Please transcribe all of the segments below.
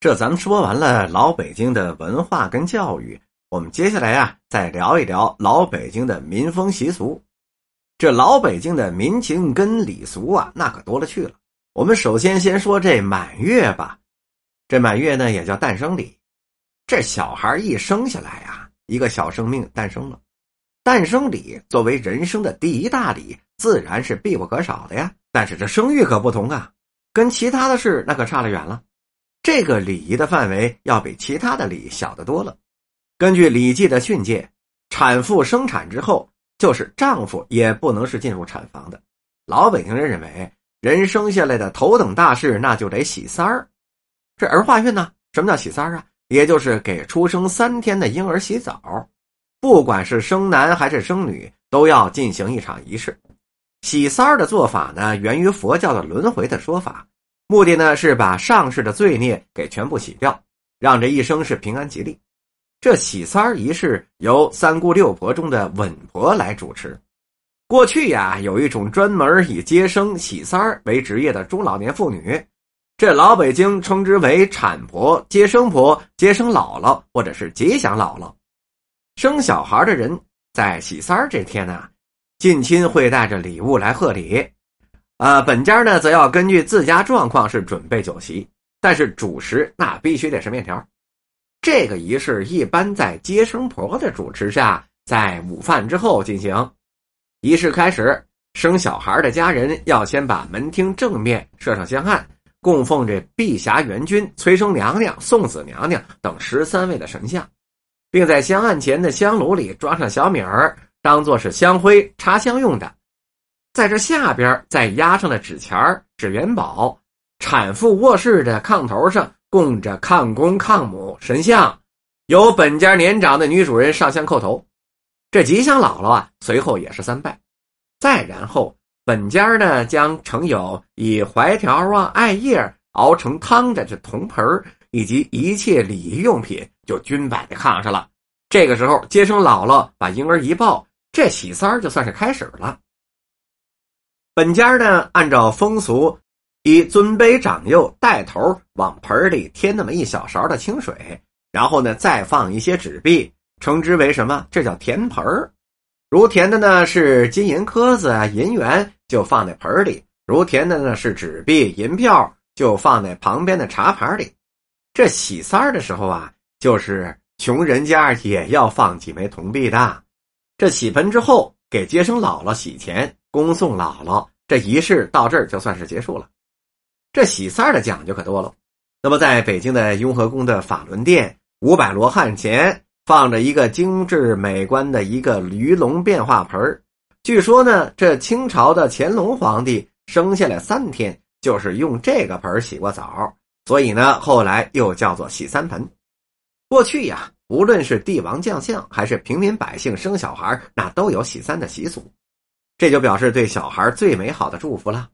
这咱们说完了老北京的文化跟教育，我们接下来啊，再聊一聊老北京的民风习俗。这老北京的民情跟礼俗啊，那可多了去了。我们首先先说这满月吧。这满月呢，也叫诞生礼。这小孩一生下来啊，一个小生命诞生了。诞生礼作为人生的第一大礼，自然是必不可少的呀。但是这生育可不同啊，跟其他的事那可差得远了。这个礼仪的范围要比其他的礼小得多了。根据《礼记》的训诫，产妇生产之后，就是丈夫也不能是进入产房的。老北京人认为，人生下来的头等大事，那就得喜三儿。这儿化孕呢？什么叫喜三儿啊？也就是给出生三天的婴儿洗澡，不管是生男还是生女，都要进行一场仪式。洗三儿的做法呢，源于佛教的轮回的说法。目的呢是把上世的罪孽给全部洗掉，让这一生是平安吉利。这洗三儿仪式由三姑六婆中的稳婆来主持。过去呀，有一种专门以接生洗三儿为职业的中老年妇女，这老北京称之为产婆、接生婆、接生姥姥或者是吉祥姥姥。生小孩的人在洗三儿这天呢，近亲会带着礼物来贺礼。呃，本家呢，则要根据自家状况是准备酒席，但是主食那必须得是面条。这个仪式一般在接生婆的主持下，在午饭之后进行。仪式开始，生小孩的家人要先把门厅正面设上香案，供奉这碧霞元君、催生娘娘、送子娘娘等十三位的神像，并在香案前的香炉里装上小米儿，当做是香灰插香用的。在这下边再压上了纸钱纸元宝。产妇卧室的炕头上供着炕公炕母神像，由本家年长的女主人上香叩头。这吉祥姥姥啊，随后也是三拜。再然后，本家呢将盛有以槐条啊、艾叶熬成汤的这铜盆以及一切礼仪用品，就均摆在炕上了。这个时候，接生姥姥把婴儿一抱，这喜三儿就算是开始了。本家呢，按照风俗，以尊卑长幼带头往盆里添那么一小勺的清水，然后呢，再放一些纸币，称之为什么？这叫填盆儿。如填的呢是金银颗子啊、银元，就放在盆里；如填的呢是纸币、银票，就放在旁边的茶盘里。这洗三儿的时候啊，就是穷人家也要放几枚铜币的。这洗盆之后，给接生姥姥洗钱。恭送姥姥，这仪式到这儿就算是结束了。这喜三儿的讲究可多了。那么，在北京的雍和宫的法轮殿五百罗汉前放着一个精致美观的一个鱼龙变化盆据说呢，这清朝的乾隆皇帝生下来三天就是用这个盆洗过澡，所以呢，后来又叫做洗三盆。过去呀，无论是帝王将相还是平民百姓生小孩，那都有洗三的习俗。这就表示对小孩最美好的祝福了。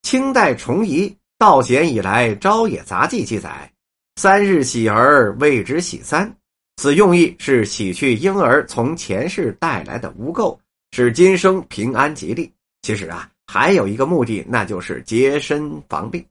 清代崇仪《道显以来朝野杂记》记载：“三日喜儿，谓之喜三。”此用意是洗去婴儿从前世带来的污垢，使今生平安吉利。其实啊，还有一个目的，那就是洁身防病。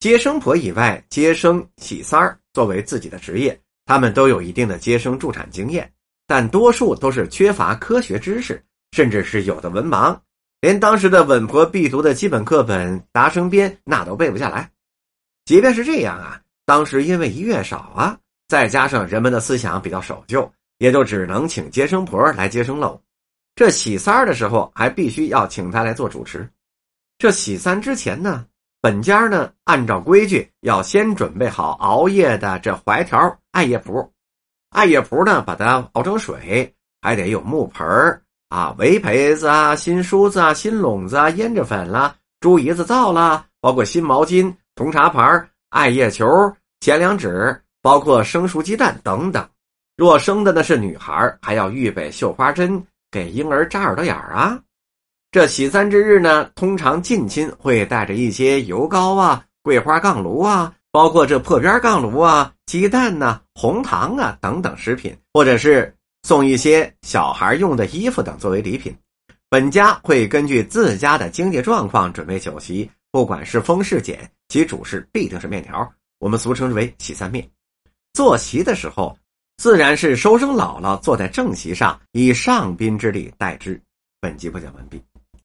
接生婆以外，接生喜三儿作为自己的职业，他们都有一定的接生助产经验，但多数都是缺乏科学知识。甚至是有的文盲，连当时的稳婆必读的基本课本《达生编》那都背不下来。即便是这样啊，当时因为医院少啊，再加上人们的思想比较守旧，也就只能请接生婆来接生喽。这喜三儿的时候，还必须要请他来做主持。这喜三之前呢，本家呢按照规矩要先准备好熬夜的这槐条艾叶蒲，艾叶蒲呢把它熬成水，还得有木盆儿。啊，围被子啊，新梳子啊，新笼子啊，胭脂粉啦，猪胰子皂啦，包括新毛巾、铜茶盘、艾叶球、钱粮纸，包括生熟鸡蛋等等。若生的呢是女孩，还要预备绣花针给婴儿扎耳朵眼儿啊。这喜三之日呢，通常近亲会带着一些油膏啊、桂花杠炉啊，包括这破边杠炉啊、鸡蛋呐、红糖啊等等食品，或者是。送一些小孩用的衣服等作为礼品，本家会根据自家的经济状况准备酒席，不管是丰是俭，其主食必定是面条。我们俗称之为喜三面。坐席的时候，自然是收生姥姥坐在正席上，以上宾之礼待之。本集播讲完毕。